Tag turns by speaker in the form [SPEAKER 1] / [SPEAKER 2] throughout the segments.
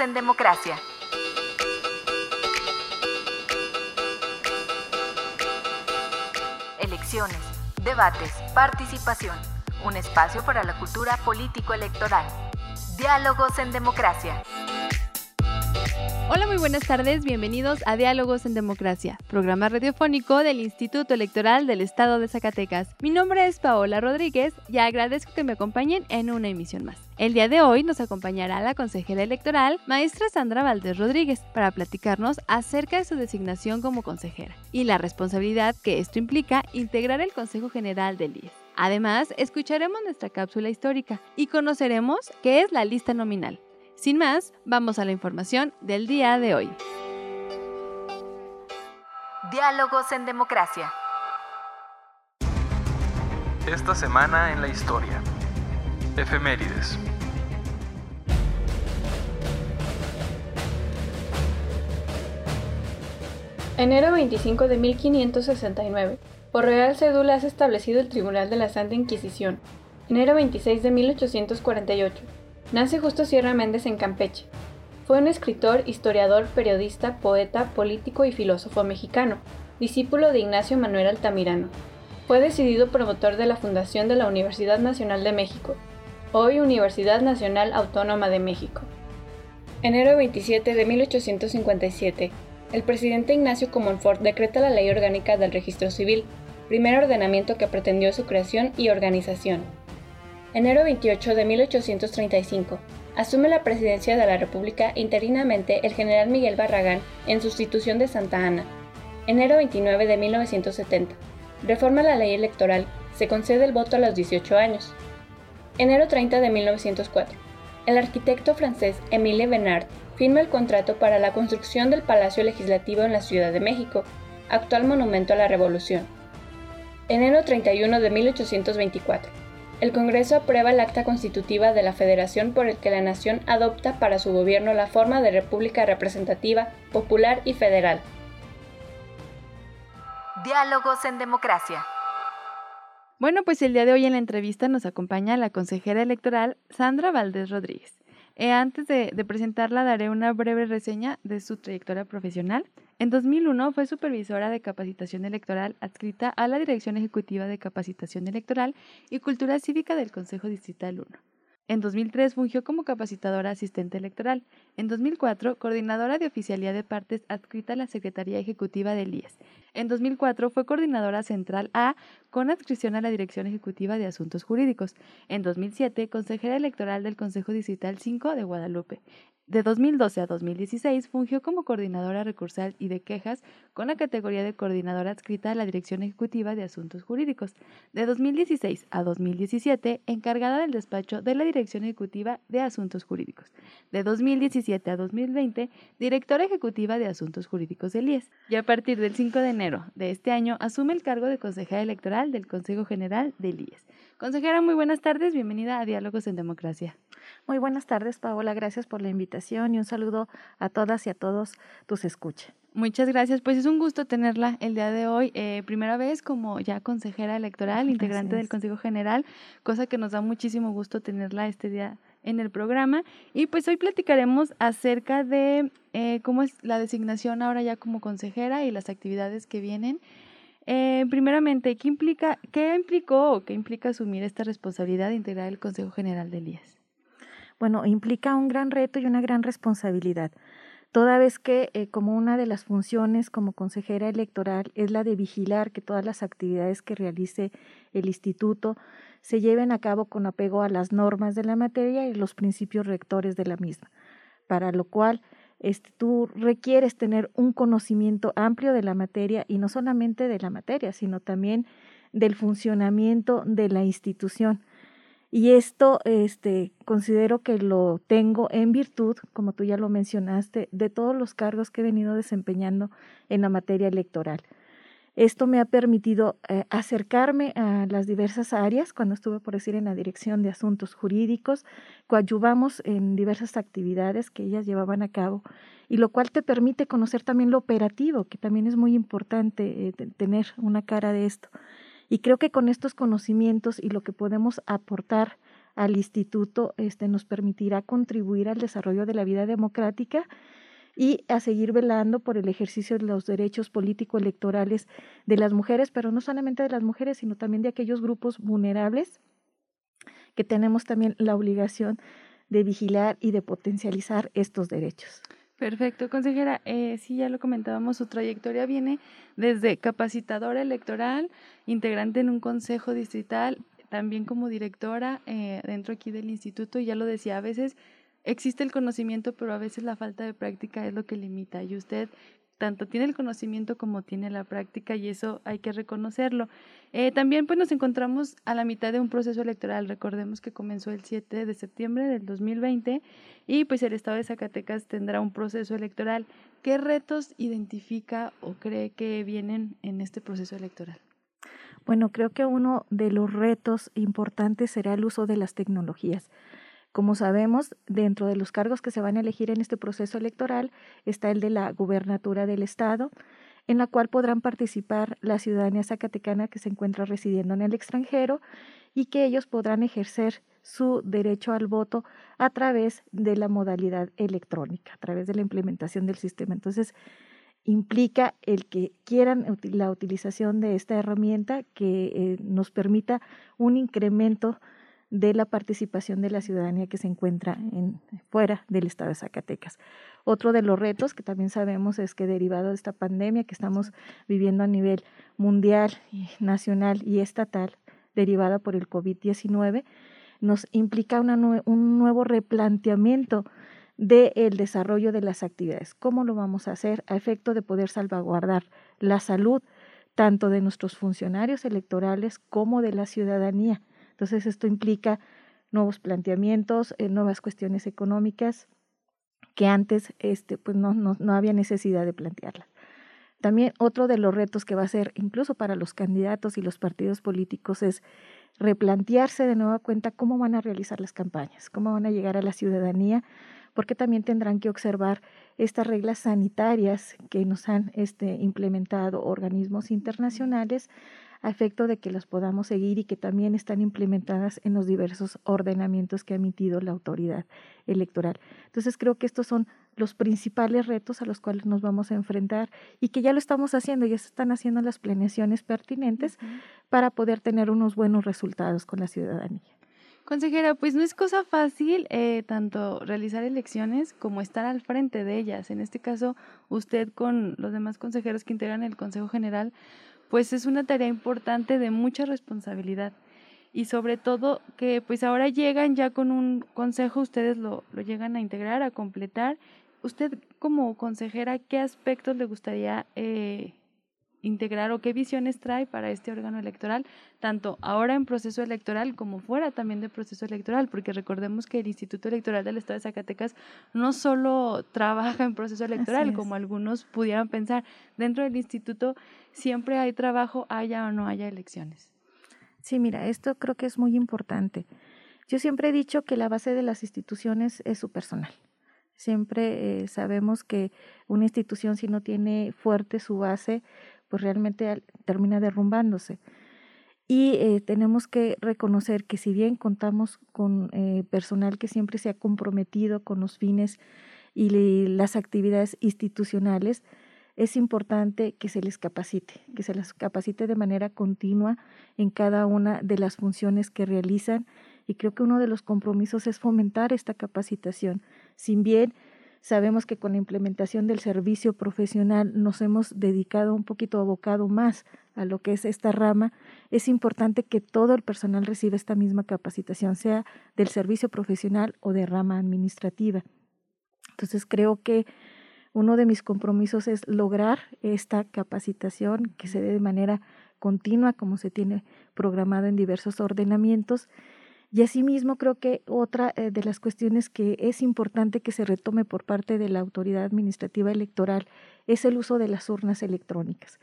[SPEAKER 1] En Democracia. Elecciones, debates, participación. Un espacio para la cultura político-electoral. Diálogos en Democracia.
[SPEAKER 2] Hola, muy buenas tardes, bienvenidos a Diálogos en Democracia, programa radiofónico del Instituto Electoral del Estado de Zacatecas. Mi nombre es Paola Rodríguez y agradezco que me acompañen en una emisión más. El día de hoy nos acompañará la consejera electoral, maestra Sandra Valdés Rodríguez, para platicarnos acerca de su designación como consejera y la responsabilidad que esto implica integrar el Consejo General del IES. Además, escucharemos nuestra cápsula histórica y conoceremos qué es la lista nominal. Sin más, vamos a la información del día de hoy.
[SPEAKER 1] Diálogos en Democracia.
[SPEAKER 3] Esta semana en la historia. Efemérides.
[SPEAKER 4] Enero 25 de 1569. Por Real Cédula es establecido el Tribunal de la Santa Inquisición. Enero 26 de 1848. Nace Justo Sierra Méndez en Campeche. Fue un escritor, historiador, periodista, poeta, político y filósofo mexicano, discípulo de Ignacio Manuel Altamirano. Fue decidido promotor de la fundación de la Universidad Nacional de México, hoy Universidad Nacional Autónoma de México. Enero 27 de 1857. El presidente Ignacio Comonfort decreta la Ley Orgánica del Registro Civil, primer ordenamiento que pretendió su creación y organización. Enero 28 de 1835. Asume la presidencia de la República interinamente el general Miguel Barragán en sustitución de Santa Ana. Enero 29 de 1970. Reforma la ley electoral. Se concede el voto a los 18 años. Enero 30 de 1904. El arquitecto francés Émile Bernard firma el contrato para la construcción del Palacio Legislativo en la Ciudad de México, actual monumento a la Revolución. Enero 31 de 1824 el Congreso aprueba el acta constitutiva de la Federación por el que la nación adopta para su gobierno la forma de república representativa, popular y federal.
[SPEAKER 1] Diálogos en democracia.
[SPEAKER 2] Bueno, pues el día de hoy en la entrevista nos acompaña la consejera electoral Sandra Valdés Rodríguez. Eh, antes de, de, presentarla, daré una breve reseña de su trayectoria profesional. En 2001 fue supervisora de capacitación electoral adscrita a la Dirección Ejecutiva de Capacitación Electoral y Cultura Cívica del Consejo Distrital 1. En 2003 fungió como capacitadora asistente electoral. En 2004, coordinadora de oficialía de partes adscrita a la Secretaría Ejecutiva del IES. En 2004 fue coordinadora central A con adscripción a la Dirección Ejecutiva de Asuntos Jurídicos. En 2007, consejera electoral del Consejo Distrital 5 de Guadalupe. De 2012 a 2016 fungió como coordinadora recursal y de quejas con la categoría de coordinadora adscrita a la Dirección Ejecutiva de Asuntos Jurídicos. De 2016 a 2017 encargada del despacho de la Dirección Ejecutiva de Asuntos Jurídicos. De 2017 a 2020 directora ejecutiva de Asuntos Jurídicos del IES. Y a partir del 5 de enero de este año asume el cargo de consejera electoral del Consejo General del IES. Consejera, muy buenas tardes, bienvenida a Diálogos en Democracia.
[SPEAKER 5] Muy buenas tardes, Paola, gracias por la invitación y un saludo a todas y a todos tus escuchas.
[SPEAKER 2] Muchas gracias, pues es un gusto tenerla el día de hoy, eh, primera vez como ya consejera electoral, integrante del Consejo General, cosa que nos da muchísimo gusto tenerla este día en el programa. Y pues hoy platicaremos acerca de eh, cómo es la designación ahora ya como consejera y las actividades que vienen. Eh, primeramente, ¿qué, implica, ¿qué implicó o qué implica asumir esta responsabilidad de integrar el Consejo General del IES?
[SPEAKER 5] Bueno, implica un gran reto y una gran responsabilidad, toda vez que eh, como una de las funciones como consejera electoral es la de vigilar que todas las actividades que realice el instituto se lleven a cabo con apego a las normas de la materia y los principios rectores de la misma, para lo cual este, tú requieres tener un conocimiento amplio de la materia y no solamente de la materia, sino también del funcionamiento de la institución. Y esto este, considero que lo tengo en virtud, como tú ya lo mencionaste, de todos los cargos que he venido desempeñando en la materia electoral. Esto me ha permitido eh, acercarme a las diversas áreas. Cuando estuve, por decir, en la Dirección de Asuntos Jurídicos, coadyuvamos en diversas actividades que ellas llevaban a cabo, y lo cual te permite conocer también lo operativo, que también es muy importante eh, tener una cara de esto. Y creo que con estos conocimientos y lo que podemos aportar al instituto este, nos permitirá contribuir al desarrollo de la vida democrática y a seguir velando por el ejercicio de los derechos político-electorales de las mujeres, pero no solamente de las mujeres, sino también de aquellos grupos vulnerables que tenemos también la obligación de vigilar y de potencializar estos derechos.
[SPEAKER 2] Perfecto, consejera. Eh, sí, ya lo comentábamos, su trayectoria viene desde capacitadora electoral, integrante en un consejo distrital, también como directora eh, dentro aquí del instituto, y ya lo decía, a veces existe el conocimiento, pero a veces la falta de práctica es lo que limita. Y usted tanto tiene el conocimiento como tiene la práctica y eso hay que reconocerlo. Eh, también pues nos encontramos a la mitad de un proceso electoral. Recordemos que comenzó el 7 de septiembre del 2020 y pues el estado de Zacatecas tendrá un proceso electoral. ¿Qué retos identifica o cree que vienen en este proceso electoral?
[SPEAKER 5] Bueno, creo que uno de los retos importantes será el uso de las tecnologías. Como sabemos, dentro de los cargos que se van a elegir en este proceso electoral está el de la gubernatura del Estado, en la cual podrán participar la ciudadanía zacatecana que se encuentra residiendo en el extranjero y que ellos podrán ejercer su derecho al voto a través de la modalidad electrónica, a través de la implementación del sistema. Entonces, implica el que quieran la utilización de esta herramienta que eh, nos permita un incremento de la participación de la ciudadanía que se encuentra en, fuera del estado de Zacatecas. Otro de los retos que también sabemos es que derivado de esta pandemia que estamos viviendo a nivel mundial, nacional y estatal, derivada por el COVID-19, nos implica un nuevo replanteamiento del desarrollo de las actividades. ¿Cómo lo vamos a hacer a efecto de poder salvaguardar la salud tanto de nuestros funcionarios electorales como de la ciudadanía? Entonces, esto implica nuevos planteamientos, eh, nuevas cuestiones económicas que antes este, pues no, no, no había necesidad de plantearlas. También otro de los retos que va a ser incluso para los candidatos y los partidos políticos es replantearse de nueva cuenta cómo van a realizar las campañas, cómo van a llegar a la ciudadanía, porque también tendrán que observar estas reglas sanitarias que nos han este, implementado organismos internacionales a efecto de que las podamos seguir y que también están implementadas en los diversos ordenamientos que ha emitido la autoridad electoral. Entonces creo que estos son los principales retos a los cuales nos vamos a enfrentar y que ya lo estamos haciendo, ya se están haciendo las planeaciones pertinentes para poder tener unos buenos resultados con la ciudadanía.
[SPEAKER 2] Consejera, pues no es cosa fácil eh, tanto realizar elecciones como estar al frente de ellas. En este caso, usted con los demás consejeros que integran el Consejo General, pues es una tarea importante de mucha responsabilidad y sobre todo que pues ahora llegan ya con un consejo, ustedes lo, lo llegan a integrar, a completar. Usted como consejera, ¿qué aspectos le gustaría eh, integrar o qué visiones trae para este órgano electoral, tanto ahora en proceso electoral como fuera también de proceso electoral, porque recordemos que el Instituto Electoral del Estado de Zacatecas no solo trabaja en proceso electoral, como algunos pudieran pensar, dentro del instituto siempre hay trabajo, haya o no haya elecciones.
[SPEAKER 5] Sí, mira, esto creo que es muy importante. Yo siempre he dicho que la base de las instituciones es su personal. Siempre eh, sabemos que una institución si no tiene fuerte su base, pues realmente termina derrumbándose. Y eh, tenemos que reconocer que si bien contamos con eh, personal que siempre se ha comprometido con los fines y las actividades institucionales, es importante que se les capacite, que se les capacite de manera continua en cada una de las funciones que realizan y creo que uno de los compromisos es fomentar esta capacitación. Sin bien Sabemos que con la implementación del servicio profesional nos hemos dedicado un poquito abocado más a lo que es esta rama. Es importante que todo el personal reciba esta misma capacitación, sea del servicio profesional o de rama administrativa. Entonces creo que uno de mis compromisos es lograr esta capacitación que se dé de manera continua, como se tiene programado en diversos ordenamientos, Y asimismo creo que otra eh, de las cuestiones que es importante que se retome por parte de la autoridad administrativa electoral es el uso de las urnas electrónicas.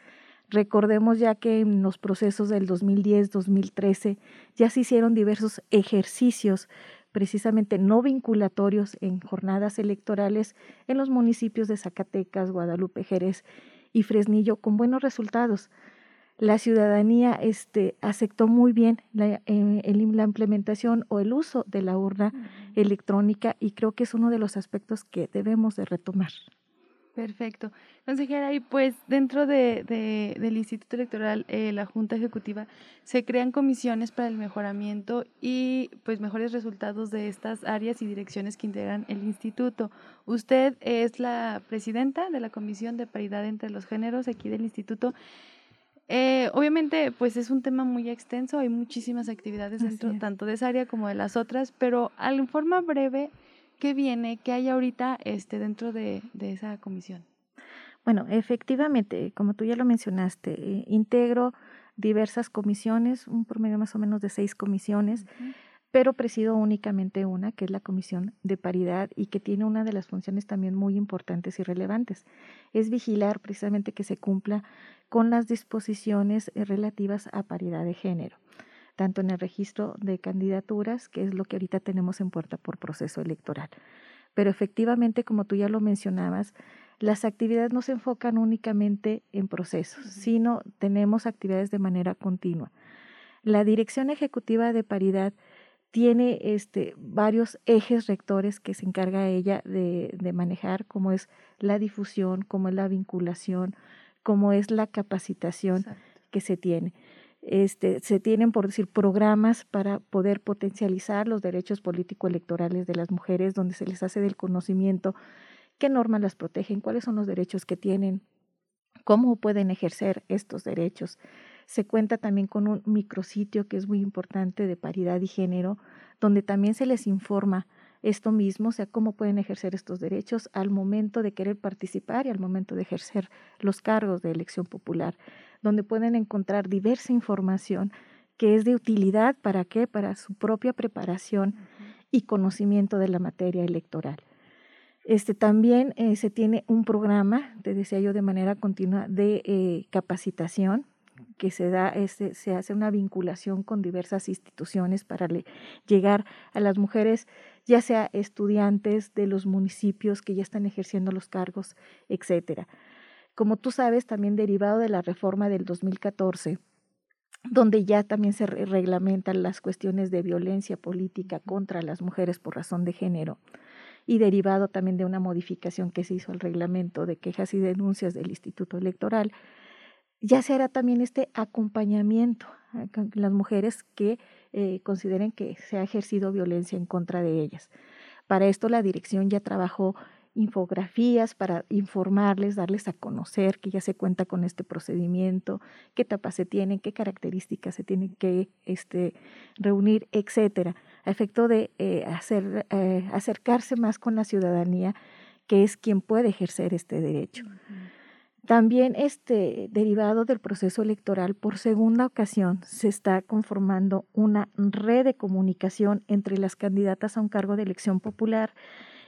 [SPEAKER 5] Recordemos ya que en los procesos del 2010-2013 ya se hicieron diversos ejercicios precisamente no vinculatorios en jornadas electorales en los municipios de Zacatecas, Guadalupe, Jerez y Fresnillo con buenos resultados la ciudadanía este, aceptó muy bien la, eh, la, implementación o el uso de la urna electrónica y creo que es uno de los aspectos que debemos de retomar.
[SPEAKER 2] Perfecto. Consejera, y pues dentro de, de, del Instituto Electoral, eh, la Junta Ejecutiva, se crean comisiones para el mejoramiento y pues mejores resultados de estas áreas y direcciones que integran el instituto. Usted es la presidenta de la Comisión de Paridad entre los Géneros aquí del instituto. Eh, obviamente, pues es un tema muy extenso, hay muchísimas actividades dentro, tanto de esa área como de las otras, pero en forma breve, ¿qué viene, qué hay ahorita este, dentro de, de esa comisión?
[SPEAKER 5] Bueno, efectivamente, como tú ya lo mencionaste, eh, integro diversas comisiones, un promedio más o menos de seis comisiones pero presido únicamente una, que es la Comisión de Paridad y que tiene una de las funciones también muy importantes y relevantes. Es vigilar precisamente que se cumpla con las disposiciones eh, relativas a paridad de género, tanto en el registro de candidaturas, que es lo que ahorita tenemos en puerta por proceso electoral. Pero efectivamente, como tú ya lo mencionabas, las actividades no se enfocan únicamente en procesos, sino tenemos actividades de manera continua. La Dirección Ejecutiva de Paridad tiene este, varios ejes rectores que se encarga ella de, de, manejar, como es la difusión, como es la vinculación, como es la capacitación que se tiene. Este, se tienen, por decir, programas para poder potencializar los derechos político-electorales de las mujeres, donde se les hace del conocimiento qué normas las protegen, cuáles son los derechos que tienen, cómo pueden ejercer estos derechos. Se cuenta también con un micrositio que es muy importante de paridad y género, donde también se les informa esto mismo, o sea, cómo pueden ejercer estos derechos al momento de querer participar y al momento de ejercer los cargos de elección popular, donde pueden encontrar diversa información que es de utilidad para qué, para su propia preparación y conocimiento de la materia electoral. Este, también eh, se tiene un programa, te decía yo, de manera continua de eh, capacitación que se da, este, se hace una vinculación con diversas instituciones para llegar a las mujeres, ya sea estudiantes de los municipios que ya están ejerciendo los cargos, etcétera. Como tú sabes, también derivado de la reforma del 2014, donde ya también se reglamentan las cuestiones de violencia política contra las mujeres por razón de género y derivado también de una modificación que se hizo al reglamento de quejas y denuncias del Instituto Electoral, ya se hará también este acompañamiento a las mujeres que eh, consideren que se ha ejercido violencia en contra de ellas. Para esto la dirección ya trabajó infografías para informarles, darles a conocer que ya se cuenta con este procedimiento, qué etapas se tienen, qué características se tienen que este, reunir, etcétera, a efecto de eh, hacer, eh, acercarse más con la ciudadanía, que es quien puede ejercer este derecho. También este, derivado del proceso electoral, por segunda ocasión se está conformando una red de comunicación entre las candidatas a un cargo de elección popular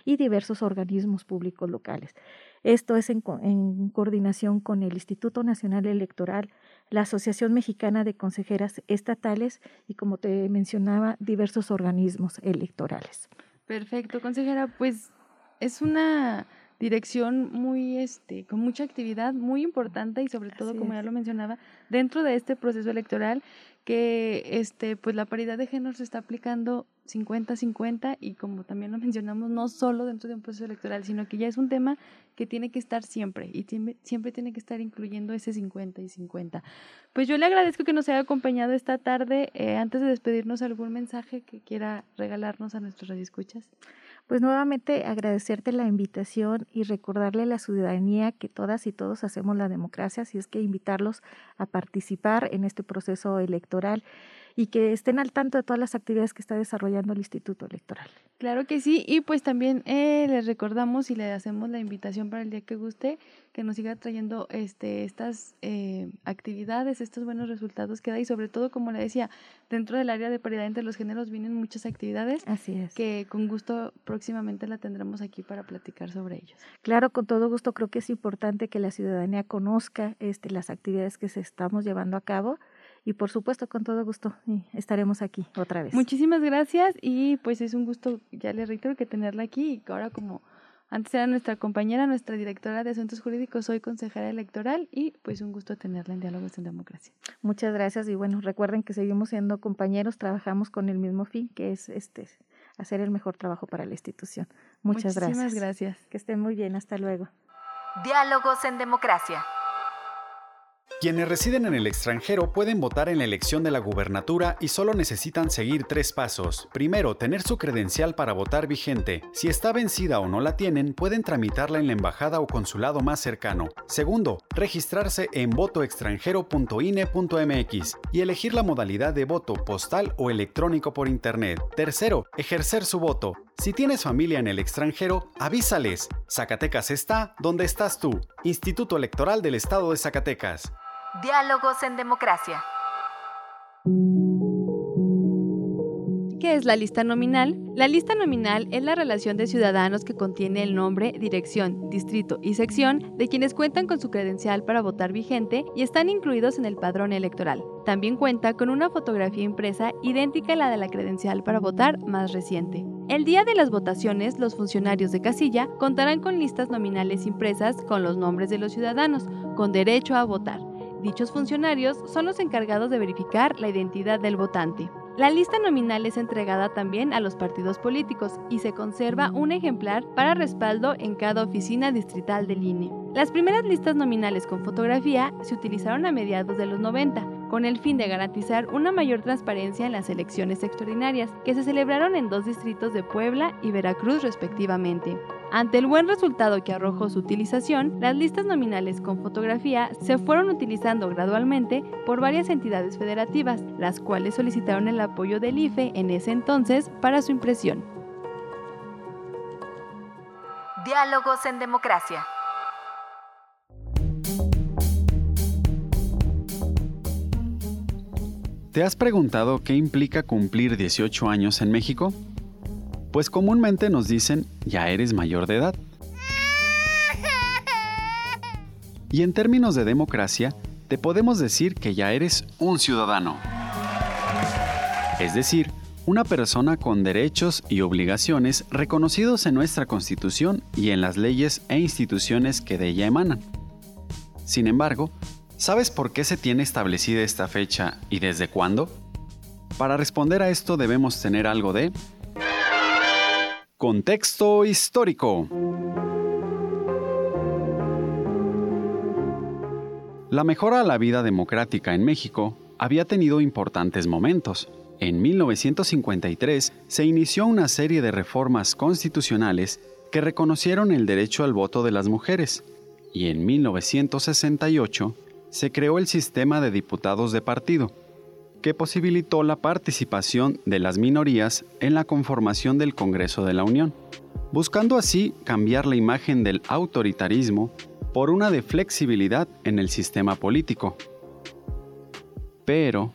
[SPEAKER 5] y diversos organismos públicos locales. Esto es en, en coordinación con el Instituto Nacional Electoral, la Asociación Mexicana de Consejeras Estatales y, como te mencionaba, diversos organismos electorales.
[SPEAKER 2] Perfecto, consejera. Pues es una dirección muy, este, con mucha actividad, muy importante y sobre todo, como ya lo mencionaba, dentro de este proceso electoral que este, pues la paridad de género se está aplicando 50-50 y como también lo mencionamos, no solo dentro de un proceso electoral, sino que ya es un tema que tiene que estar siempre y siempre tiene que estar incluyendo ese 50 y 50. Pues yo le agradezco que nos haya acompañado esta tarde. Eh, antes de despedirnos, ¿algún mensaje que quiera regalarnos a nuestros radioescuchas?
[SPEAKER 5] Pues nuevamente agradecerte la invitación y recordarle a la ciudadanía que todas y todos hacemos la democracia, así es que invitarlos a participar en este proceso electoral y que estén al tanto de todas las actividades que está desarrollando el Instituto Electoral.
[SPEAKER 2] Claro que sí, y pues también eh, les recordamos y le hacemos la invitación para el día que guste, que nos siga trayendo este, estas eh, actividades, estos buenos resultados que da y sobre todo, como le decía, dentro del área de paridad entre los géneros vienen muchas actividades.
[SPEAKER 5] Así es.
[SPEAKER 2] Que con gusto próximamente la tendremos aquí para platicar sobre ellos.
[SPEAKER 5] Claro, con todo gusto creo que es importante que la ciudadanía conozca este, las actividades que se estamos llevando a cabo y por supuesto con todo gusto estaremos aquí otra vez.
[SPEAKER 2] Muchísimas gracias y pues es un gusto, ya le reitero, que tenerla aquí y ahora como antes era nuestra compañera, nuestra directora de asuntos jurídicos, soy consejera electoral y pues un gusto tenerla en Diálogos en Democracia.
[SPEAKER 5] Muchas gracias y bueno, recuerden que seguimos siendo compañeros, trabajamos con el mismo fin, que es este hacer el mejor trabajo para la institución. Muchas
[SPEAKER 2] Muchísimas
[SPEAKER 5] gracias.
[SPEAKER 2] gracias.
[SPEAKER 5] Que estén muy bien, hasta luego.
[SPEAKER 1] Diálogos en Democracia.
[SPEAKER 6] Quienes residen en el extranjero pueden votar en la elección de la gubernatura y solo necesitan seguir tres pasos. Primero, tener su credencial para votar vigente. Si está vencida o no la tienen, pueden tramitarla en la embajada o consulado más cercano. Segundo, registrarse en votoextranjero.ine.mx y elegir la modalidad de voto postal o electrónico por internet. Tercero, ejercer su voto. Si tienes familia en el extranjero, avísales. Zacatecas está donde estás tú. Instituto Electoral del Estado de Zacatecas.
[SPEAKER 1] Diálogos en Democracia.
[SPEAKER 2] ¿Qué es la lista nominal? La lista nominal es la relación de ciudadanos que contiene el nombre, dirección, distrito y sección de quienes cuentan con su credencial para votar vigente y están incluidos en el padrón electoral. También cuenta con una fotografía impresa idéntica a la de la credencial para votar más reciente. El día de las votaciones, los funcionarios de casilla contarán con listas nominales impresas con los nombres de los ciudadanos, con derecho a votar. Dichos funcionarios son los encargados de verificar la identidad del votante. La lista nominal es entregada también a los partidos políticos y se conserva un ejemplar para respaldo en cada oficina distrital del INE. Las primeras listas nominales con fotografía se utilizaron a mediados de los 90, con el fin de garantizar una mayor transparencia en las elecciones extraordinarias, que se celebraron en dos distritos de Puebla y Veracruz respectivamente. Ante el buen resultado que arrojó su utilización, las listas nominales con fotografía se fueron utilizando gradualmente por varias entidades federativas, las cuales solicitaron el apoyo del IFE en ese entonces para su impresión.
[SPEAKER 1] Diálogos en Democracia.
[SPEAKER 6] ¿Te has preguntado qué implica cumplir 18 años en México? Pues comúnmente nos dicen, ya eres mayor de edad. Y en términos de democracia, te podemos decir que ya eres un ciudadano. Es decir, una persona con derechos y obligaciones reconocidos en nuestra Constitución y en las leyes e instituciones que de ella emanan. Sin embargo, ¿sabes por qué se tiene establecida esta fecha y desde cuándo? Para responder a esto debemos tener algo de contexto histórico. La mejora a la vida democrática en México había tenido importantes momentos. En 1953 se inició una serie de reformas constitucionales que reconocieron el derecho al voto de las mujeres, y en 1968 se creó el sistema de diputados de partido, que posibilitó la participación de las minorías en la conformación del Congreso de la Unión, buscando así cambiar la imagen del autoritarismo por una de flexibilidad en el sistema político. Pero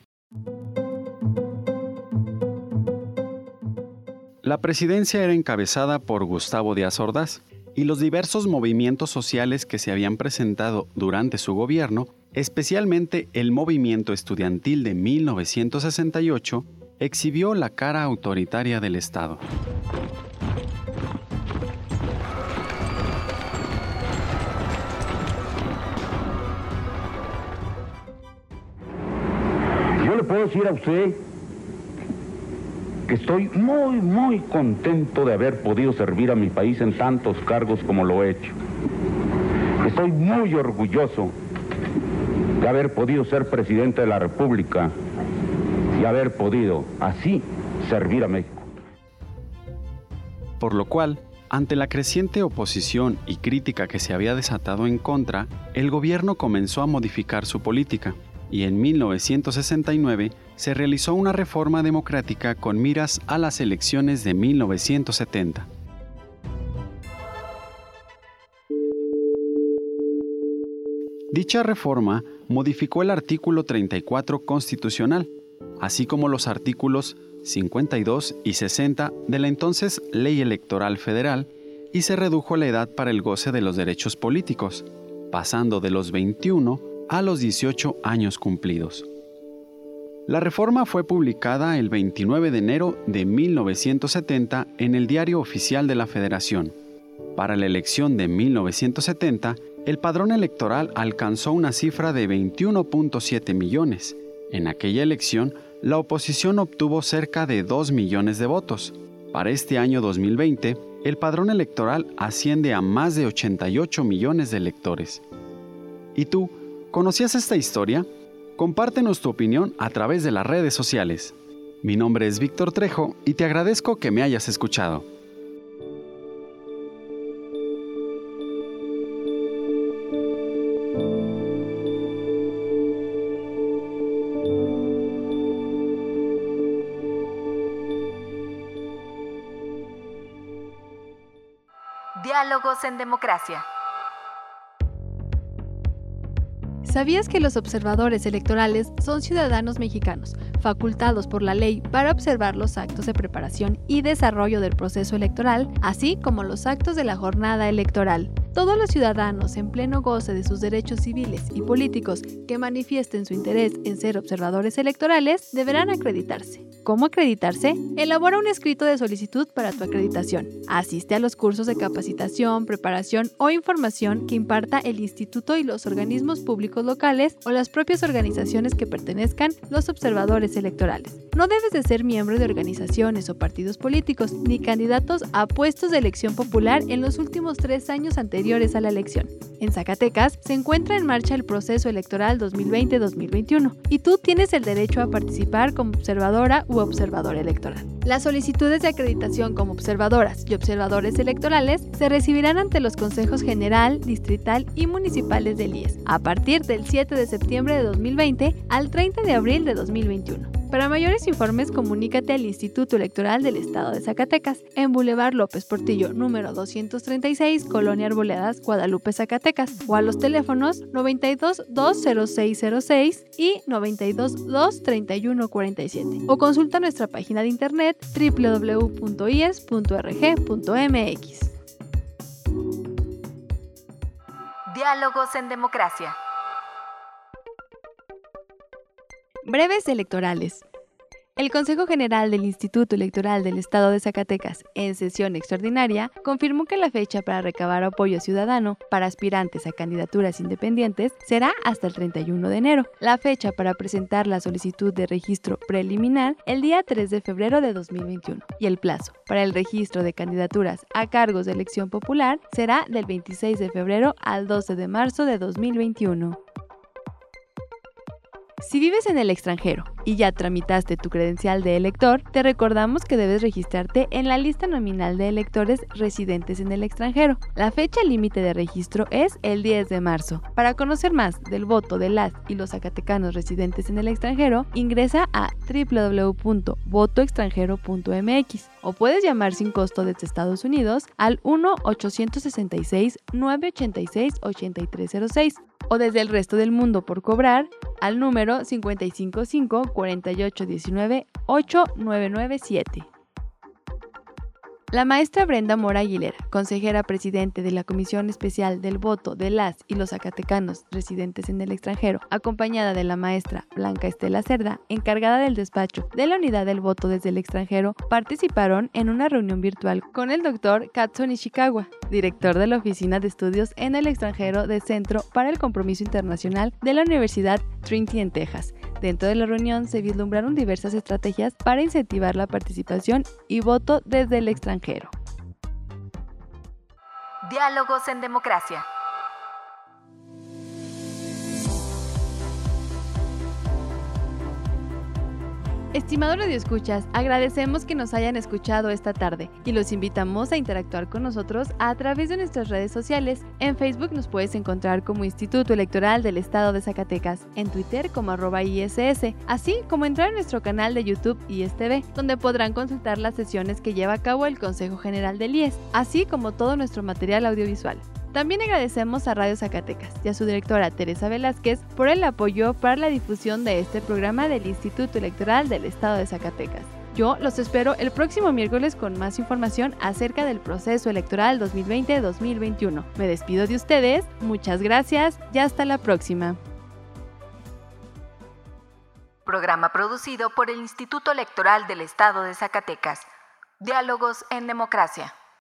[SPEAKER 6] la presidencia era encabezada por Gustavo Díaz Ordaz y los diversos movimientos sociales que se habían presentado durante su gobierno, especialmente el movimiento estudiantil de 1968, exhibió la cara autoritaria del Estado.
[SPEAKER 7] Yo le puedo decir a usted que estoy muy, muy contento de haber podido servir a mi país en tantos cargos como lo he hecho. Estoy muy orgulloso de haber podido ser presidente de la República y haber podido así servir a México.
[SPEAKER 6] Por lo cual, ante la creciente oposición y crítica que se había desatado en contra, el gobierno comenzó a modificar su política y en 1969 se realizó una reforma democrática con miras a las elecciones de 1970. Dicha reforma modificó el artículo 34 constitucional, así como los artículos 52 y 60 de la entonces Ley Electoral Federal y se redujo la edad para el goce de los derechos políticos, pasando de los 21 a los 18 años cumplidos. La reforma fue publicada el 29 de enero de 1970 en el Diario Oficial de la Federación. Para la elección de 1970, el padrón electoral alcanzó una cifra de 21.7 millones. En aquella elección, la oposición obtuvo cerca de 2 millones de votos. Para este año 2020, el padrón electoral asciende a más de 88 millones de electores. ¿Y tú, conocías esta historia? Compártenos tu opinión a través de las redes sociales. Mi nombre es Víctor Trejo y te agradezco que me hayas escuchado.
[SPEAKER 1] Diálogos en Democracia.
[SPEAKER 2] ¿Sabías que los observadores electorales son ciudadanos mexicanos, facultados por la ley para observar los actos de preparación y desarrollo del proceso electoral, así como los actos de la jornada electoral? Todos los ciudadanos en pleno goce de sus derechos civiles y políticos que manifiesten su interés en ser observadores electorales deberán acreditarse. ¿Cómo acreditarse? Elabora un escrito de solicitud para tu acreditación. Asiste a los cursos de capacitación, preparación o información que imparta el instituto y los organismos públicos locales o las propias organizaciones que pertenezcan los observadores electorales. No debes de ser miembro de organizaciones o partidos políticos ni candidatos a puestos de elección popular en los últimos tres años anteriores a la elección. En Zacatecas se encuentra en marcha el proceso electoral 2020-2021 y tú tienes el derecho a participar como observadora u observador electoral. Las solicitudes de acreditación como observadoras y observadores electorales se recibirán ante los consejos general, distrital y municipales del IES a partir del 7 de septiembre de 2020 al 30 de abril de 2021. Para mayores informes, comunícate al Instituto Electoral del Estado de Zacatecas, en Boulevard López Portillo, número 236, Colonia Arboledas, Guadalupe, Zacatecas, o a los teléfonos 92 20606 y 92 23147. O consulta nuestra página de internet www.ies.rg.mx.
[SPEAKER 1] Diálogos en Democracia.
[SPEAKER 2] Breves electorales. El Consejo General del Instituto Electoral del Estado de Zacatecas, en sesión extraordinaria, confirmó que la fecha para recabar apoyo ciudadano para aspirantes a candidaturas independientes será hasta el 31 de enero. La fecha para presentar la solicitud de registro preliminar el día 3 de febrero de 2021 y el plazo para el registro de candidaturas a cargos de elección popular será del 26 de febrero al 12 de marzo de 2021. Si vives en el extranjero y ya tramitaste tu credencial de elector, te recordamos que debes registrarte en la lista nominal de electores residentes en el extranjero. La fecha límite de registro es el 10 de marzo. Para conocer más del voto de las y los zacatecanos residentes en el extranjero, ingresa a www.votoextranjero.mx o puedes llamar sin costo desde Estados Unidos al 1-866-986-8306 o desde el resto del mundo por cobrar al número 555 4819 8997. La maestra Brenda Mora Aguilera, consejera presidente de la Comisión Especial del Voto de las y los zacatecanos residentes en el extranjero, acompañada de la maestra Blanca Estela Cerda, encargada del despacho de la Unidad del Voto desde el extranjero, participaron en una reunión virtual con el doctor Katsun Ishikawa, director de la Oficina de Estudios en el extranjero de Centro para el Compromiso Internacional de la Universidad Trinity en Texas, Dentro de la reunión se vislumbraron diversas estrategias para incentivar la participación y voto desde el extranjero.
[SPEAKER 1] Diálogos en democracia.
[SPEAKER 2] Estimados radioescuchas, agradecemos que nos hayan escuchado esta tarde y los invitamos a interactuar con nosotros a través de nuestras redes sociales. En Facebook nos puedes encontrar como Instituto Electoral del Estado de Zacatecas, en Twitter como arroba ISS, así como entrar en nuestro canal de YouTube ISTV, donde podrán consultar las sesiones que lleva a cabo el Consejo General del IES, así como todo nuestro material audiovisual. También agradecemos a Radio Zacatecas y a su directora Teresa Velázquez por el apoyo para la difusión de este programa del Instituto Electoral del Estado de Zacatecas. Yo los espero el próximo miércoles con más información acerca del proceso electoral 2020-2021. Me despido de ustedes, muchas gracias y hasta la próxima.
[SPEAKER 1] Programa producido por el Instituto Electoral del Estado de Zacatecas. Diálogos en Democracia.